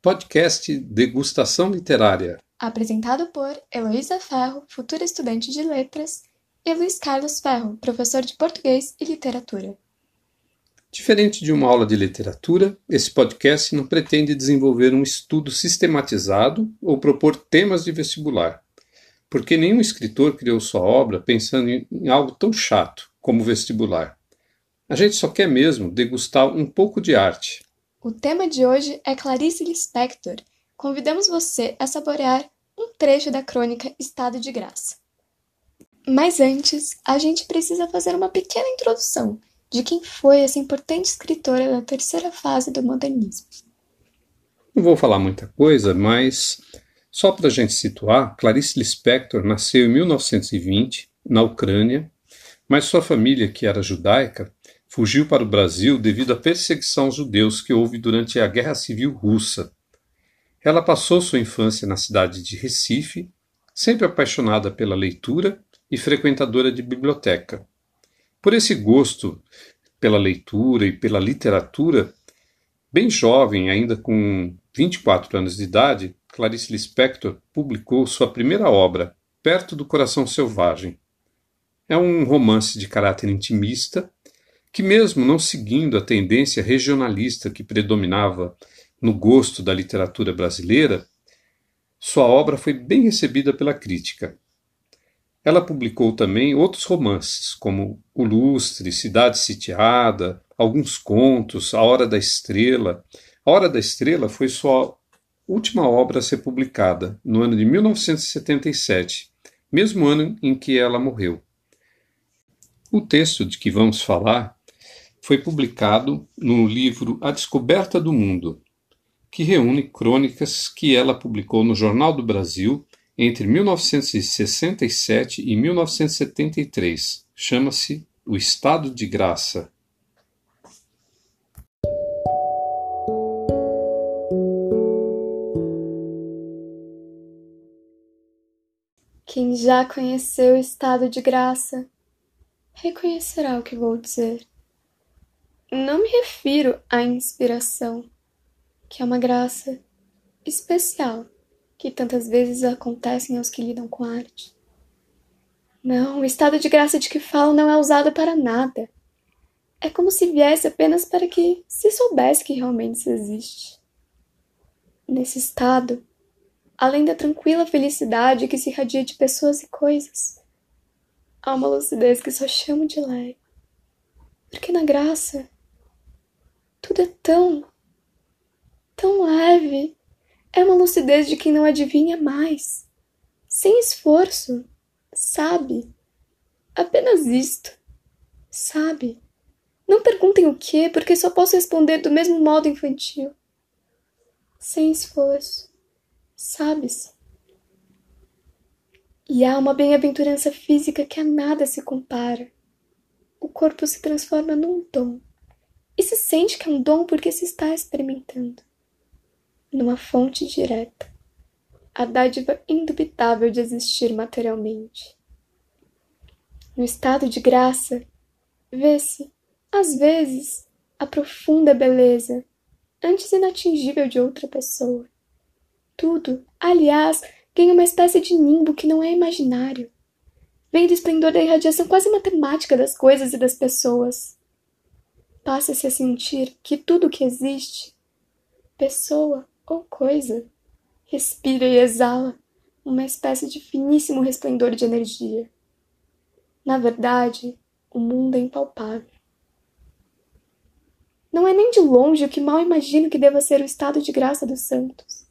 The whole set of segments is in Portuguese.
Podcast Degustação Literária. Apresentado por Heloísa Ferro, futura estudante de letras, e Luiz Carlos Ferro, professor de português e literatura. Diferente de uma aula de literatura, esse podcast não pretende desenvolver um estudo sistematizado ou propor temas de vestibular, porque nenhum escritor criou sua obra pensando em algo tão chato como vestibular. A gente só quer mesmo degustar um pouco de arte. O tema de hoje é Clarice Lispector. Convidamos você a saborear um trecho da crônica Estado de Graça. Mas antes, a gente precisa fazer uma pequena introdução de quem foi essa importante escritora da terceira fase do modernismo. Não vou falar muita coisa, mas só para a gente situar, Clarice Lispector nasceu em 1920 na Ucrânia, mas sua família, que era judaica, fugiu para o Brasil devido à perseguição aos judeus que houve durante a Guerra Civil Russa. Ela passou sua infância na cidade de Recife, sempre apaixonada pela leitura e frequentadora de biblioteca. Por esse gosto pela leitura e pela literatura, bem jovem, ainda com 24 anos de idade, Clarice Lispector publicou sua primeira obra, Perto do Coração Selvagem. É um romance de caráter intimista que, mesmo não seguindo a tendência regionalista que predominava no gosto da literatura brasileira, sua obra foi bem recebida pela crítica. Ela publicou também outros romances, como O Lustre, Cidade Sitiada, alguns contos, A Hora da Estrela. A Hora da Estrela foi sua última obra a ser publicada, no ano de 1977, mesmo ano em que ela morreu. O texto de que vamos falar foi publicado no livro A Descoberta do Mundo, que reúne crônicas que ela publicou no Jornal do Brasil entre 1967 e 1973. Chama-se O Estado de Graça. Quem já conheceu o estado de graça reconhecerá o que vou dizer. Não me refiro à inspiração, que é uma graça especial que tantas vezes acontecem aos que lidam com arte. Não, o estado de graça de que falo não é usado para nada. É como se viesse apenas para que se soubesse que realmente isso existe. Nesse estado, além da tranquila felicidade que se irradia de pessoas e coisas, há uma lucidez que só chamo de leve. Porque na graça tudo é tão, tão leve. É uma lucidez de quem não adivinha mais. Sem esforço. Sabe. Apenas isto. Sabe. Não perguntem o que, porque só posso responder do mesmo modo infantil. Sem esforço. Sabe-se. E há uma bem-aventurança física que a nada se compara. O corpo se transforma num dom e se sente que é um dom porque se está experimentando. Numa fonte direta, a dádiva indubitável de existir materialmente. No estado de graça, vê-se, às vezes, a profunda beleza, antes inatingível de outra pessoa. Tudo, aliás, ganha uma espécie de nimbo que não é imaginário. Vem do esplendor da irradiação quase matemática das coisas e das pessoas passa-se a sentir que tudo que existe, pessoa ou coisa, respira e exala uma espécie de finíssimo resplendor de energia. Na verdade, o mundo é impalpável. Não é nem de longe o que mal imagino que deva ser o estado de graça dos santos.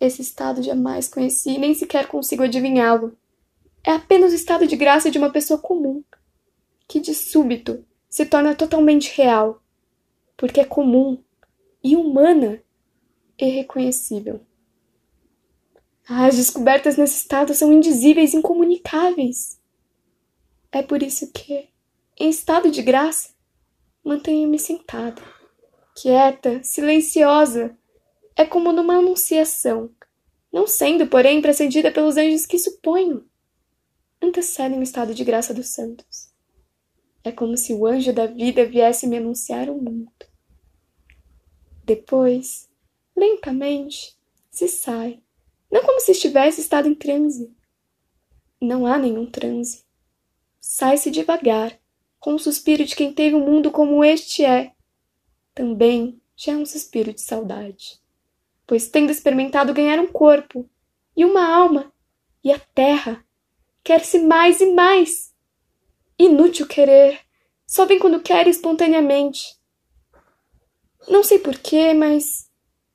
Esse estado jamais conheci e nem sequer consigo adivinhá-lo. É apenas o estado de graça de uma pessoa comum, que de súbito se torna totalmente real, porque é comum e humana e reconhecível. As descobertas nesse estado são indizíveis e incomunicáveis. É por isso que, em estado de graça, mantenho-me sentada, quieta, silenciosa. É como numa anunciação, não sendo, porém, precedida pelos anjos que suponho antecedem o estado de graça dos santos. É como se o anjo da vida viesse me anunciar o mundo. Depois, lentamente, se sai, não como se estivesse estado em transe. Não há nenhum transe. Sai-se devagar, com o suspiro de quem teve um mundo como este é. Também já é um suspiro de saudade, pois tendo experimentado ganhar um corpo e uma alma e a terra, quer-se mais e mais. Inútil querer, só vem quando quer espontaneamente. Não sei porquê, mas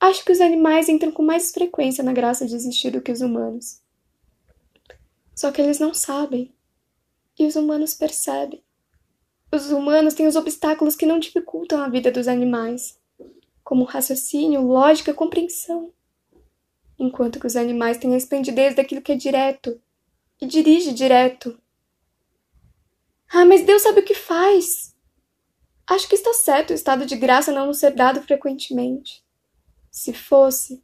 acho que os animais entram com mais frequência na graça de existir do que os humanos. Só que eles não sabem. E os humanos percebem. Os humanos têm os obstáculos que não dificultam a vida dos animais, como raciocínio, lógica, compreensão. Enquanto que os animais têm a esplendidez daquilo que é direto e dirige direto. Ah, mas Deus sabe o que faz. Acho que está certo o estado de graça não nos ser dado frequentemente. Se fosse,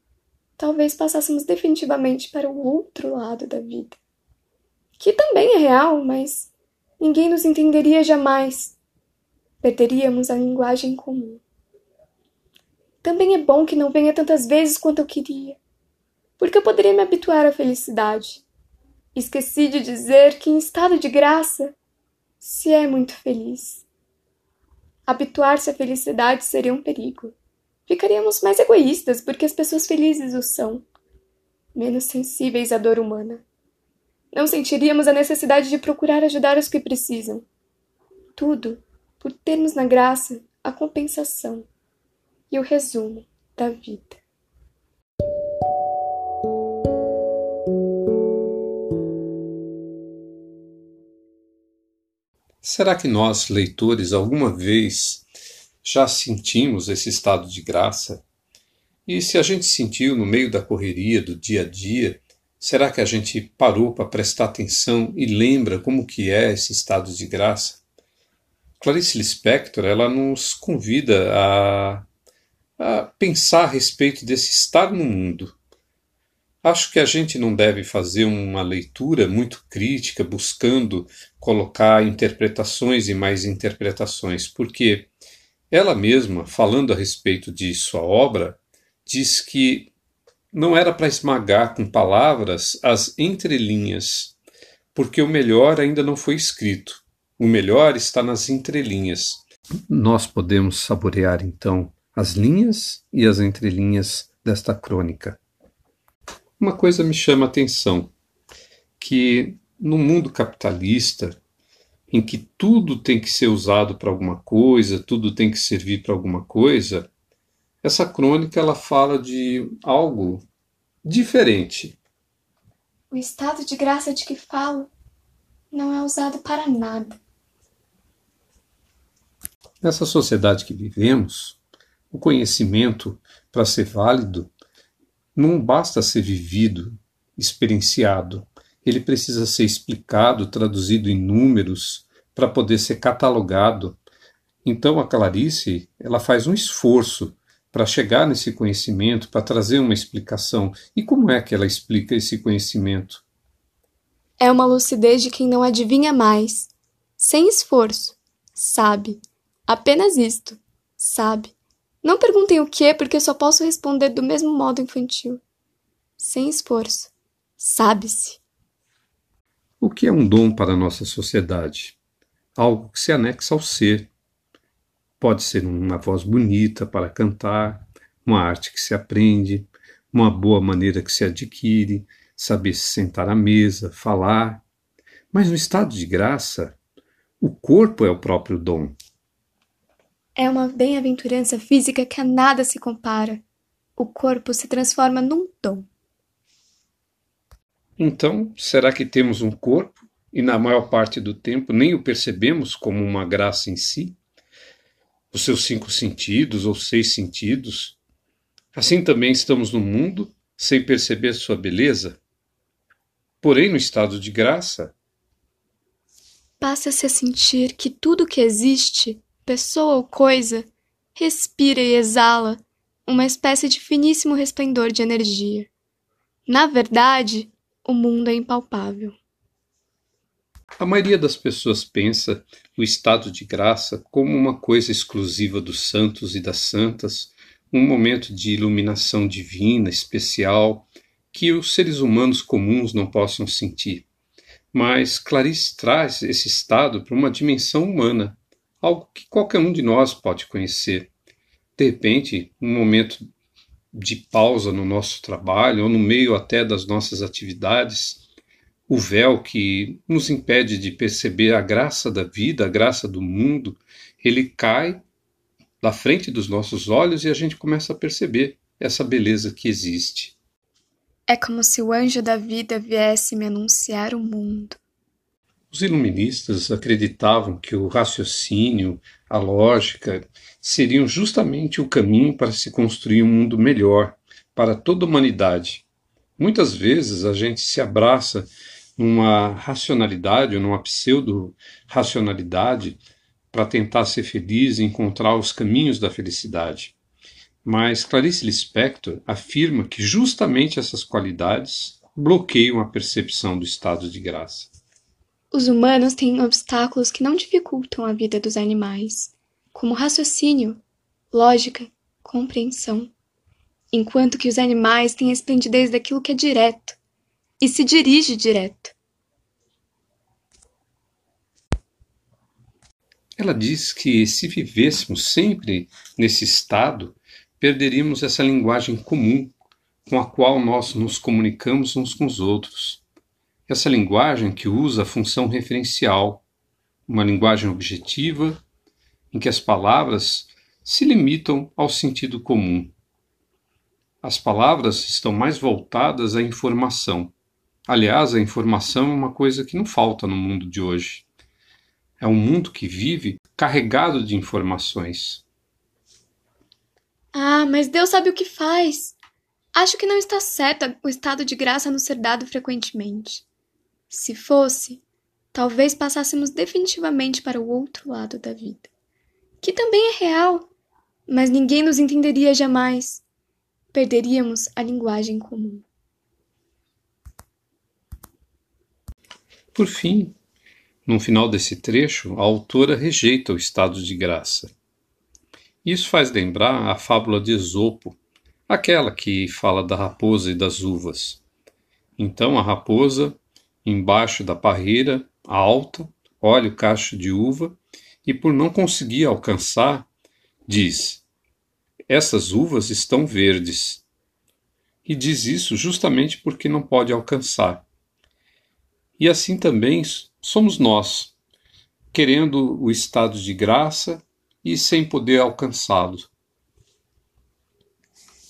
talvez passássemos definitivamente para o outro lado da vida. Que também é real, mas ninguém nos entenderia jamais. Perderíamos a linguagem comum. Também é bom que não venha tantas vezes quanto eu queria, porque eu poderia me habituar à felicidade. Esqueci de dizer que, em estado de graça, se é muito feliz. Habituar-se à felicidade seria um perigo. Ficaríamos mais egoístas porque as pessoas felizes o são, menos sensíveis à dor humana. Não sentiríamos a necessidade de procurar ajudar os que precisam. Tudo por termos na graça a compensação e o resumo da vida. Será que nós, leitores, alguma vez já sentimos esse estado de graça? E se a gente sentiu no meio da correria do dia a dia, Será que a gente parou para prestar atenção e lembra como que é esse estado de graça? Clarice Lispector, ela nos convida a, a pensar a respeito desse estar no mundo. Acho que a gente não deve fazer uma leitura muito crítica, buscando colocar interpretações e mais interpretações, porque ela mesma, falando a respeito de sua obra, diz que não era para esmagar com palavras as entrelinhas, porque o melhor ainda não foi escrito. O melhor está nas entrelinhas. Nós podemos saborear então as linhas e as entrelinhas desta crônica. Uma coisa me chama a atenção, que no mundo capitalista, em que tudo tem que ser usado para alguma coisa, tudo tem que servir para alguma coisa, essa crônica ela fala de algo diferente. O estado de graça de que falo não é usado para nada. Nessa sociedade que vivemos, o conhecimento, para ser válido, não basta ser vivido, experienciado. Ele precisa ser explicado, traduzido em números, para poder ser catalogado. Então a Clarice, ela faz um esforço para chegar nesse conhecimento, para trazer uma explicação. E como é que ela explica esse conhecimento? É uma lucidez de quem não adivinha mais, sem esforço, sabe. Apenas isto, sabe. Não perguntem o que, porque só posso responder do mesmo modo infantil. Sem esforço, sabe-se. O que é um dom para a nossa sociedade? Algo que se anexa ao ser, Pode ser uma voz bonita para cantar, uma arte que se aprende, uma boa maneira que se adquire, saber se sentar à mesa, falar. Mas no estado de graça, o corpo é o próprio dom. É uma bem-aventurança física que a nada se compara. O corpo se transforma num dom. Então, será que temos um corpo e, na maior parte do tempo, nem o percebemos como uma graça em si? os seus cinco sentidos ou seis sentidos. Assim também estamos no mundo sem perceber sua beleza. Porém, no estado de graça, passa-se a sentir que tudo que existe, pessoa ou coisa, respira e exala uma espécie de finíssimo resplendor de energia. Na verdade, o mundo é impalpável. A maioria das pessoas pensa o estado de graça como uma coisa exclusiva dos santos e das santas, um momento de iluminação divina, especial, que os seres humanos comuns não possam sentir. Mas Clarice traz esse estado para uma dimensão humana, algo que qualquer um de nós pode conhecer. De repente, um momento de pausa no nosso trabalho, ou no meio até das nossas atividades, o véu que nos impede de perceber a graça da vida, a graça do mundo, ele cai da frente dos nossos olhos e a gente começa a perceber essa beleza que existe. É como se o anjo da vida viesse me anunciar o mundo. Os iluministas acreditavam que o raciocínio, a lógica, seriam justamente o caminho para se construir um mundo melhor para toda a humanidade. Muitas vezes a gente se abraça numa racionalidade ou numa pseudo-racionalidade para tentar ser feliz e encontrar os caminhos da felicidade. Mas Clarice Lispector afirma que justamente essas qualidades bloqueiam a percepção do estado de graça. Os humanos têm obstáculos que não dificultam a vida dos animais, como raciocínio, lógica, compreensão, enquanto que os animais têm a esplendidez daquilo que é direto e se dirige direto. Ela diz que se vivêssemos sempre nesse estado, perderíamos essa linguagem comum com a qual nós nos comunicamos uns com os outros. Essa linguagem que usa a função referencial, uma linguagem objetiva, em que as palavras se limitam ao sentido comum. As palavras estão mais voltadas à informação. Aliás, a informação é uma coisa que não falta no mundo de hoje. É um mundo que vive carregado de informações. Ah, mas Deus sabe o que faz. Acho que não está certo o estado de graça nos ser dado frequentemente. Se fosse, talvez passássemos definitivamente para o outro lado da vida, que também é real, mas ninguém nos entenderia jamais. Perderíamos a linguagem comum. Por fim, no final desse trecho, a autora rejeita o estado de graça isso faz lembrar a fábula de Esopo, aquela que fala da raposa e das uvas. Então a raposa, embaixo da parreira, alta, olha o cacho de uva e, por não conseguir alcançar, diz: Essas uvas estão verdes. E diz isso justamente porque não pode alcançar. E assim também somos nós, querendo o estado de graça e sem poder alcançá-lo.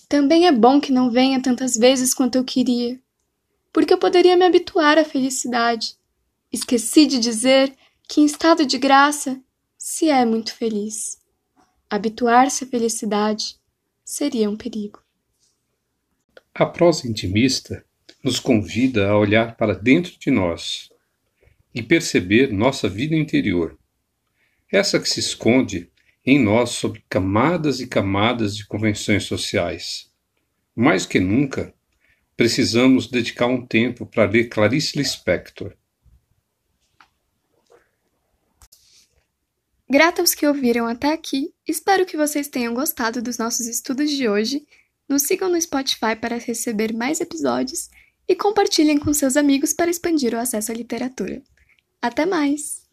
Também é bom que não venha tantas vezes quanto eu queria, porque eu poderia me habituar à felicidade. Esqueci de dizer que em estado de graça se é muito feliz. Habituar-se à felicidade seria um perigo. A prosa intimista nos convida a olhar para dentro de nós e perceber nossa vida interior, essa que se esconde em nós sob camadas e camadas de convenções sociais. Mais que nunca, precisamos dedicar um tempo para ler Clarice Lispector. Grata aos que ouviram até aqui, espero que vocês tenham gostado dos nossos estudos de hoje. Nos sigam no Spotify para receber mais episódios e compartilhem com seus amigos para expandir o acesso à literatura. Até mais!